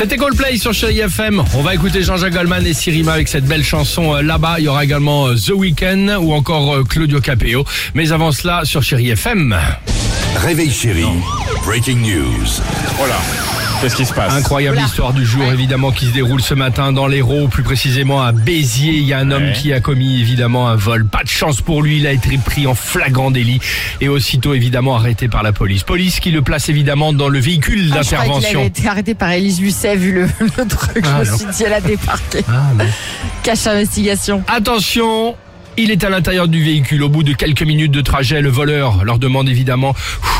C'était Coldplay sur Chéri FM. On va écouter Jean-Jacques Goldman et Sirima avec cette belle chanson euh, là-bas. Il y aura également euh, The Weeknd ou encore euh, Claudio Capeo. Mais avant cela, sur Chéri FM. Réveil chéri. Breaking news. Qu'est-ce qui se passe Incroyable histoire du jour, évidemment, qui se déroule ce matin dans l'Hérault, plus précisément à Béziers. Il y a un homme Ouais. qui a commis évidemment un vol. Pas de chance pour lui, il a été pris en flagrant délit et aussitôt évidemment arrêté par la police. Police qui le place évidemment dans le véhicule Ah, d'intervention. avait été arrêté par Élise Lucet vu le, le truc. Ah, je me suis dit, elle a débarqué. Ah. Cache investigation. Attention il est à l'intérieur du véhicule. Au bout de quelques minutes de trajet, le voleur leur demande évidemment,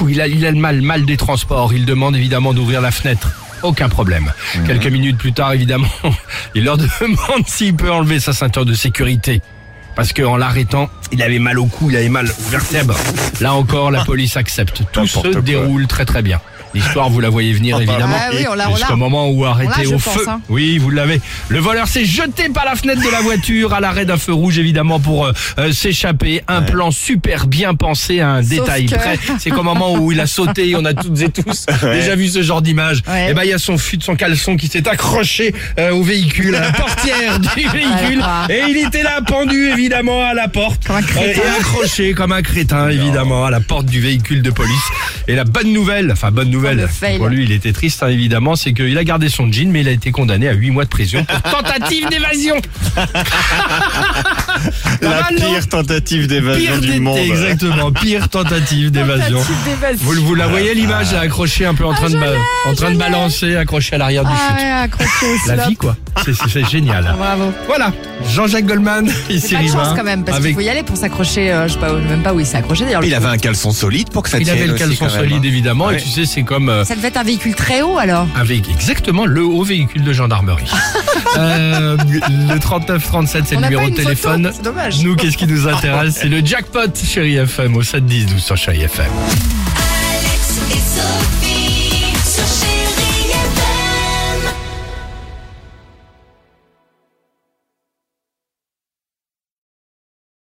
il a, il a le mal, mal des transports. Il demande évidemment d'ouvrir la fenêtre. Aucun problème. Quelques minutes plus tard, évidemment, il leur demande s'il peut enlever sa ceinture de sécurité. Parce qu'en l'arrêtant, il avait mal au cou, il avait mal aux vertèbres. Là encore, la police accepte. Tout se déroule très très bien. L'histoire, vous la voyez venir évidemment. Ah oui, on l'a- on l'a- Jusqu'au moment où arrêté au pense, feu. hein. Oui, vous l'avez. Le voleur s'est jeté par la fenêtre de la voiture à l'arrêt d'un feu rouge, évidemment, pour euh, euh, s'échapper. Un plan super bien pensé à un détail que- près. C'est qu'au moment où il a sauté, on a toutes et tous déjà vu ce genre d'image. Ouais. Et ben, il y a son fut de son caleçon qui s'est accroché euh, au véhicule, à la portière du véhicule. Ah. Et il était là, pendu, évidemment, à la porte. Comme un crétin. Euh, et accroché comme un crétin, évidemment, à la porte du véhicule de police. Et la bonne nouvelle, enfin, bonne nouvelle, pour lui, il était triste, hein, évidemment, c'est qu'il a gardé son jean, mais il a été condamné à 8 mois de prison pour tentative d'évasion. Pas La mal, non pire tentative d'évasion Pire du d'été, monde. exactement, pire tentative d'évasion. Tentative d'évasion. Vous, vous la voyez l'image, là, accrochée un peu en train de, ba- en train de balancer, accrochée à l'arrière du Ah chute. ouais, accroché. La vie, quoi. C'est- C'est c'est génial. Bravo. Voilà, Jean-Jacques Goldman et pas de Cyril chance Vin quand même, parce qu'il avec faut y aller pour s'accrocher. euh, je sais pas, même pas où il s'est accroché d'ailleurs. Il avait un caleçon solide pour que ça Il tienne avait le aussi, caleçon quand même, solide hein. évidemment et Ouais. tu sais c'est comme euh, Ça devait être un véhicule très haut alors. avec exactement le haut véhicule de gendarmerie. euh, le 3937 c'est On le n'a numéro de téléphone. c'est dommage. Nous qu'est-ce qui nous intéresse? C'est le jackpot chéri FM au 7 10 12 sur chéri FM. Alex et Sophie.